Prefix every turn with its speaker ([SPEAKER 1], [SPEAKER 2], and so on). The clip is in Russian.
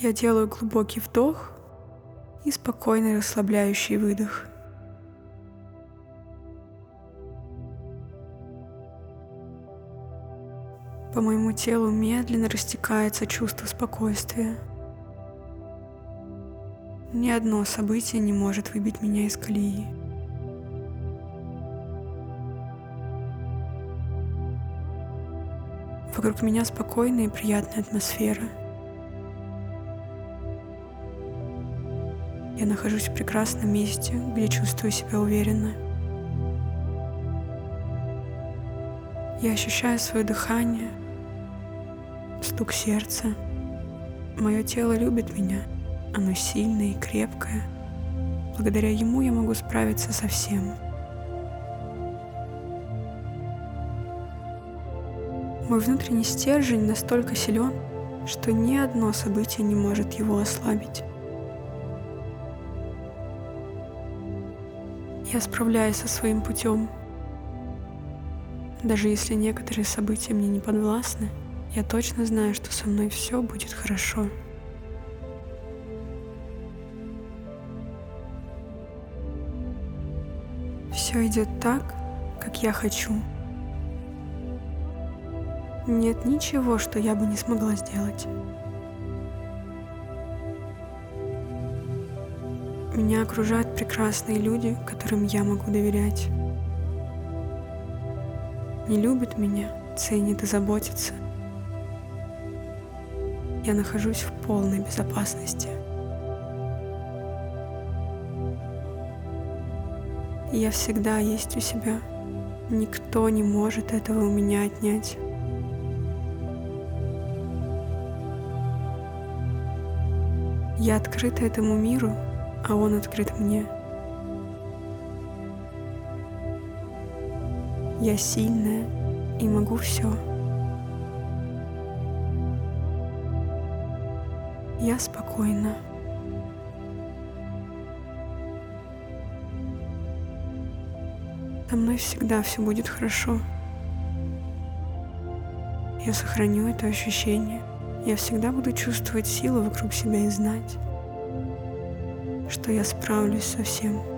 [SPEAKER 1] Я делаю глубокий вдох и спокойный расслабляющий выдох. По моему телу медленно растекается чувство спокойствия. Ни одно событие не может выбить меня из колеи. Вокруг меня спокойная и приятная атмосфера. Я нахожусь в прекрасном месте, где чувствую себя уверенно. Я ощущаю свое дыхание, стук сердца. Мое тело любит меня. Оно сильное и крепкое. Благодаря ему я могу справиться со всем. Мой внутренний стержень настолько силен, что ни одно событие не может его ослабить. Я справляюсь со своим путем. Даже если некоторые события мне не подвластны, я точно знаю, что со мной все будет хорошо. Все идет так, как я хочу. Нет ничего, что я бы не смогла сделать. Меня окружают прекрасные люди, которым я могу доверять. Не любят меня, ценят и заботятся. Я нахожусь в полной безопасности. Я всегда есть у себя. Никто не может этого у меня отнять. Я открыта этому миру, а он открыт мне. Я сильная и могу все. Я спокойна. Со мной всегда все будет хорошо. Я сохраню это ощущение. Я всегда буду чувствовать силу вокруг себя и знать, что я справлюсь со всем.